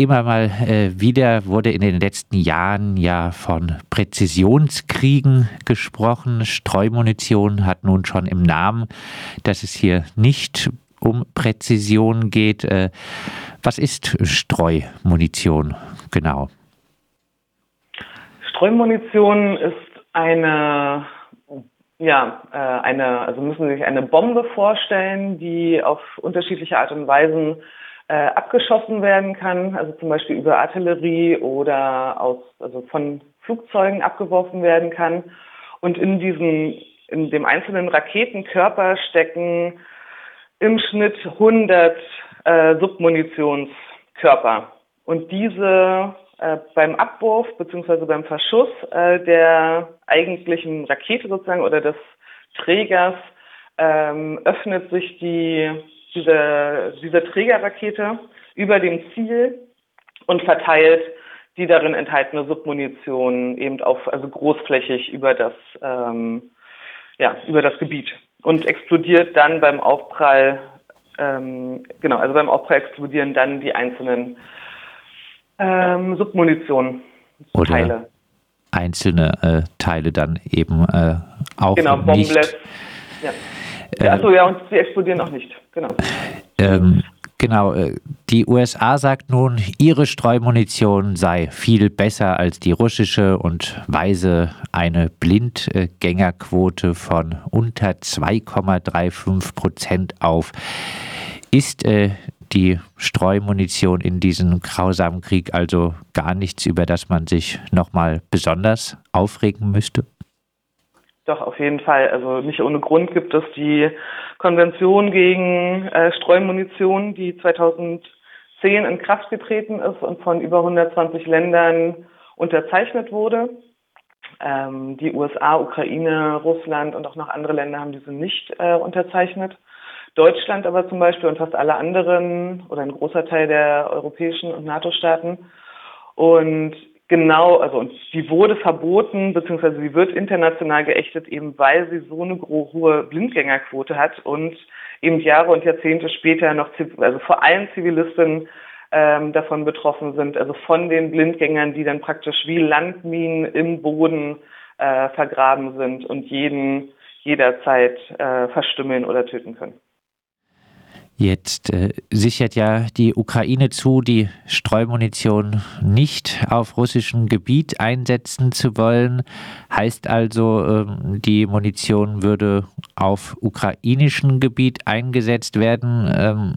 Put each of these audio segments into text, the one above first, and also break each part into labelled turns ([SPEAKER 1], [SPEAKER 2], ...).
[SPEAKER 1] Immer mal äh, wieder wurde in den letzten Jahren ja von Präzisionskriegen gesprochen. Streumunition hat nun schon im Namen, dass es hier nicht um Präzision geht. Äh, was ist Streumunition genau?
[SPEAKER 2] Streumunition ist eine ja, äh, eine, also müssen Sie sich eine Bombe vorstellen, die auf unterschiedliche Art und Weisen äh, abgeschossen werden kann, also zum Beispiel über Artillerie oder aus, also von Flugzeugen abgeworfen werden kann. Und in diesem, in dem einzelnen Raketenkörper stecken im Schnitt 100 äh, Submunitionskörper. Und diese äh, beim Abwurf bzw. beim Verschuss äh, der eigentlichen Rakete sozusagen oder des Trägers ähm, öffnet sich die diese, diese Trägerrakete über dem Ziel und verteilt die darin enthaltene Submunition eben auf, also großflächig über das, ähm, ja, über das Gebiet und explodiert dann beim Aufprall, ähm, genau, also beim Aufprall explodieren dann die einzelnen ähm, Submunition
[SPEAKER 1] Teile. einzelne äh, Teile dann eben äh, auch
[SPEAKER 2] genau,
[SPEAKER 1] nicht.
[SPEAKER 2] Ja. Äh, Achso, ja, und sie explodieren auch nicht. Genau.
[SPEAKER 1] Ähm, genau. Äh, die USA sagt nun, ihre Streumunition sei viel besser als die russische und weise eine Blindgängerquote von unter 2,35 Prozent auf. Ist äh, die Streumunition in diesem grausamen Krieg also gar nichts, über das man sich nochmal besonders aufregen müsste?
[SPEAKER 2] Doch, auf jeden Fall. Also nicht ohne Grund gibt es die Konvention gegen äh, Streumunition, die 2010 in Kraft getreten ist und von über 120 Ländern unterzeichnet wurde. Ähm, die USA, Ukraine, Russland und auch noch andere Länder haben diese nicht äh, unterzeichnet. Deutschland aber zum Beispiel und fast alle anderen oder ein großer Teil der europäischen und NATO-Staaten. Und Genau, also und die wurde verboten, beziehungsweise sie wird international geächtet, eben weil sie so eine hohe Blindgängerquote hat und eben Jahre und Jahrzehnte später noch, also vor allem Zivilisten ähm, davon betroffen sind, also von den Blindgängern, die dann praktisch wie Landminen im Boden äh, vergraben sind und jeden jederzeit äh, verstümmeln oder töten können.
[SPEAKER 1] Jetzt äh, sichert ja die Ukraine zu, die Streumunition nicht auf russischem Gebiet einsetzen zu wollen. Heißt also, ähm, die Munition würde auf ukrainischem Gebiet eingesetzt werden. Ähm,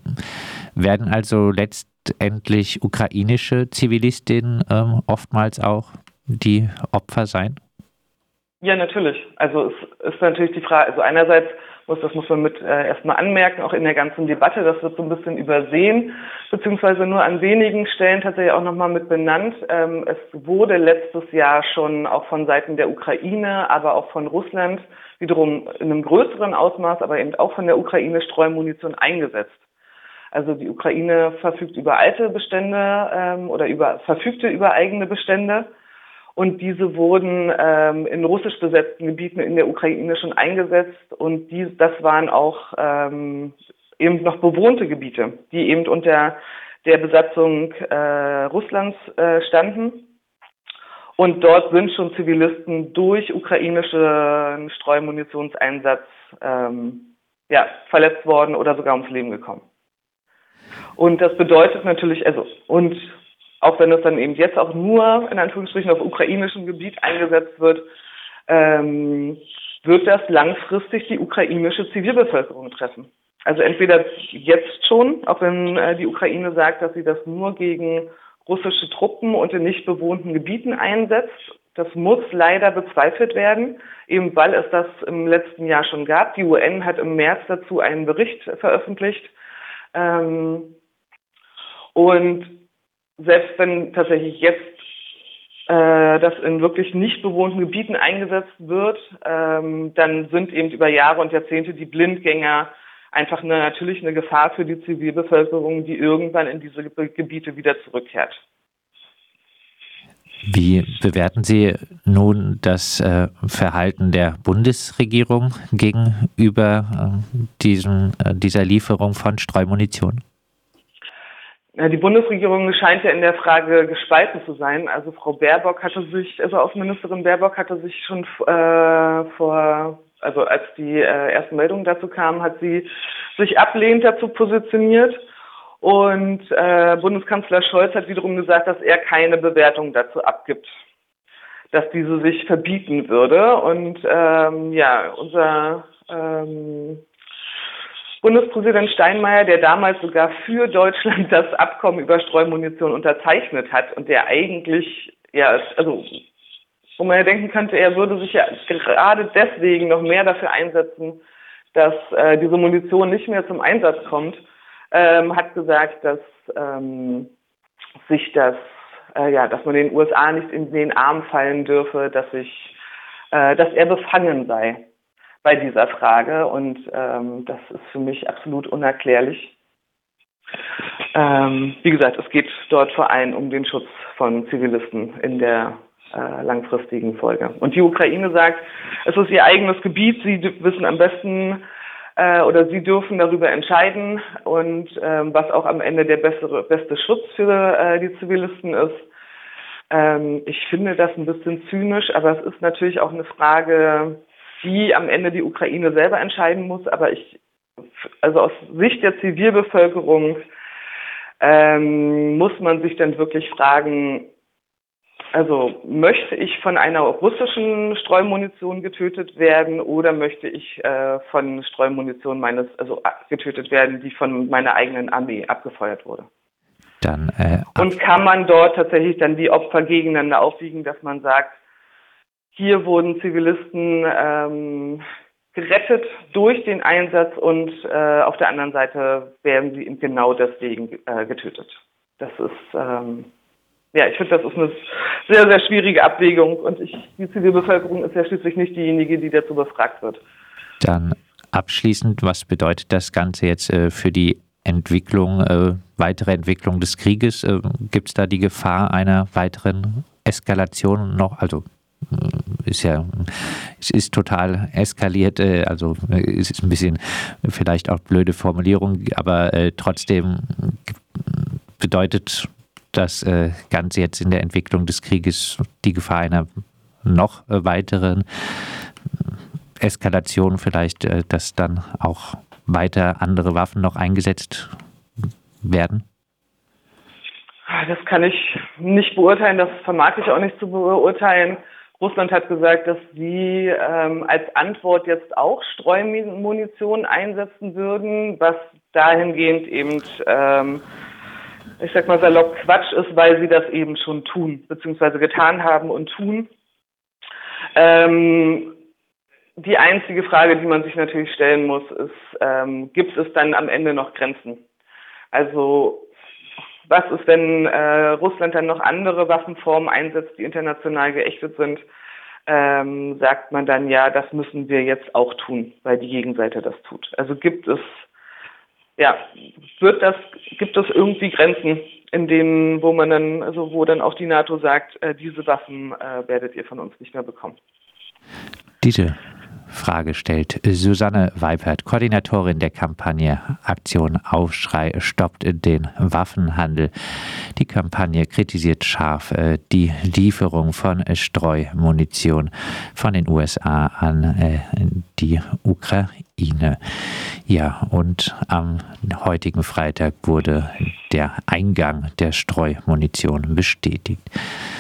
[SPEAKER 1] werden also letztendlich ukrainische Zivilistinnen ähm, oftmals auch die Opfer sein?
[SPEAKER 2] Ja, natürlich. Also es ist natürlich die Frage, also einerseits muss, das muss man mit äh, erstmal anmerken, auch in der ganzen Debatte, das wird so ein bisschen übersehen, beziehungsweise nur an wenigen Stellen tatsächlich auch nochmal mit benannt. Ähm, es wurde letztes Jahr schon auch von Seiten der Ukraine, aber auch von Russland wiederum in einem größeren Ausmaß, aber eben auch von der Ukraine Streumunition eingesetzt. Also die Ukraine verfügt über alte Bestände ähm, oder über verfügte über eigene Bestände und diese wurden ähm, in russisch besetzten Gebieten in der Ukraine schon eingesetzt und die, das waren auch ähm, eben noch bewohnte Gebiete, die eben unter der Besatzung äh, Russlands äh, standen. Und dort sind schon Zivilisten durch ukrainischen Streumunitionseinsatz ähm, ja, verletzt worden oder sogar ums Leben gekommen. Und das bedeutet natürlich, also, und auch wenn es dann eben jetzt auch nur in Anführungsstrichen auf ukrainischem Gebiet eingesetzt wird, ähm, wird das langfristig die ukrainische Zivilbevölkerung treffen. Also entweder jetzt schon, auch wenn äh, die Ukraine sagt, dass sie das nur gegen russische Truppen und in nicht bewohnten Gebieten einsetzt. Das muss leider bezweifelt werden, eben weil es das im letzten Jahr schon gab. Die UN hat im März dazu einen Bericht veröffentlicht. Ähm, und selbst wenn tatsächlich jetzt äh, das in wirklich nicht bewohnten Gebieten eingesetzt wird, ähm, dann sind eben über Jahre und Jahrzehnte die Blindgänger einfach eine, natürlich eine Gefahr für die Zivilbevölkerung, die irgendwann in diese Gebiete wieder zurückkehrt.
[SPEAKER 1] Wie bewerten Sie nun das äh, Verhalten der Bundesregierung gegenüber äh, diesem, äh, dieser Lieferung von Streumunition?
[SPEAKER 2] Die Bundesregierung scheint ja in der Frage gespalten zu sein. Also Frau Baerbock hatte sich, also Außenministerin Baerbock hatte sich schon äh, vor, also als die äh, ersten Meldungen dazu kamen, hat sie sich ablehnend dazu positioniert. Und äh, Bundeskanzler Scholz hat wiederum gesagt, dass er keine Bewertung dazu abgibt, dass diese sich verbieten würde. Und ähm, ja, unser ähm, Bundespräsident Steinmeier, der damals sogar für Deutschland das Abkommen über Streumunition unterzeichnet hat und der eigentlich, ja, also, wo man ja denken könnte, er würde sich ja gerade deswegen noch mehr dafür einsetzen, dass äh, diese Munition nicht mehr zum Einsatz kommt, ähm, hat gesagt, dass ähm, sich das, äh, ja, dass man den USA nicht in den Arm fallen dürfe, dass sich, äh, dass er befangen sei bei dieser Frage und ähm, das ist für mich absolut unerklärlich. Ähm, wie gesagt, es geht dort vor allem um den Schutz von Zivilisten in der äh, langfristigen Folge. Und die Ukraine sagt, es ist ihr eigenes Gebiet, sie wissen am besten äh, oder sie dürfen darüber entscheiden und ähm, was auch am Ende der bessere, beste Schutz für äh, die Zivilisten ist. Ähm, ich finde das ein bisschen zynisch, aber es ist natürlich auch eine Frage, die am Ende die Ukraine selber entscheiden muss. Aber ich, also aus Sicht der Zivilbevölkerung ähm, muss man sich dann wirklich fragen, also möchte ich von einer russischen Streumunition getötet werden oder möchte ich äh, von Streumunition meines, also getötet werden, die von meiner eigenen Armee abgefeuert wurde? Dann, äh, Und kann man dort tatsächlich dann die Opfer gegeneinander aufwiegen, dass man sagt, hier wurden Zivilisten ähm, gerettet durch den Einsatz und äh, auf der anderen Seite werden sie genau deswegen äh, getötet. Das ist, ähm, ja, ich finde, das ist eine sehr, sehr schwierige Abwägung und ich, die Zivilbevölkerung ist ja schließlich nicht diejenige, die dazu befragt wird.
[SPEAKER 1] Dann abschließend, was bedeutet das Ganze jetzt äh, für die Entwicklung, äh, weitere Entwicklung des Krieges? Äh, Gibt es da die Gefahr einer weiteren Eskalation noch? Also ist ja, es ist total eskaliert, äh, also äh, es ist ein bisschen vielleicht auch blöde Formulierung, aber trotzdem bedeutet das Ganze jetzt in der Entwicklung des Krieges die Gefahr einer noch weiteren Eskalation vielleicht, dass dann auch weiter andere Waffen noch eingesetzt werden?
[SPEAKER 2] Das kann ich nicht beurteilen, das vermag ich auch nicht zu beurteilen. Russland hat gesagt, dass sie ähm, als Antwort jetzt auch Streumunition einsetzen würden, was dahingehend eben, ähm, ich sag mal salopp Quatsch ist, weil sie das eben schon tun, beziehungsweise getan haben und tun. Ähm, die einzige Frage, die man sich natürlich stellen muss, ist, ähm, gibt es dann am Ende noch Grenzen? Also was ist, wenn äh, Russland dann noch andere Waffenformen einsetzt, die international geächtet sind? Ähm, sagt man dann, ja, das müssen wir jetzt auch tun, weil die Gegenseite das tut. Also gibt es, ja, wird das, gibt es irgendwie Grenzen, in denen, wo man dann, also wo dann auch die NATO sagt, äh, diese Waffen äh, werdet ihr von uns nicht mehr bekommen.
[SPEAKER 1] Diese Frage stellt Susanne Weipert, Koordinatorin der Kampagne Aktion Aufschrei stoppt den Waffenhandel. Die Kampagne kritisiert scharf äh, die Lieferung von Streumunition von den USA an äh, die Ukraine. Ja, und am heutigen Freitag wurde der Eingang der Streumunition bestätigt.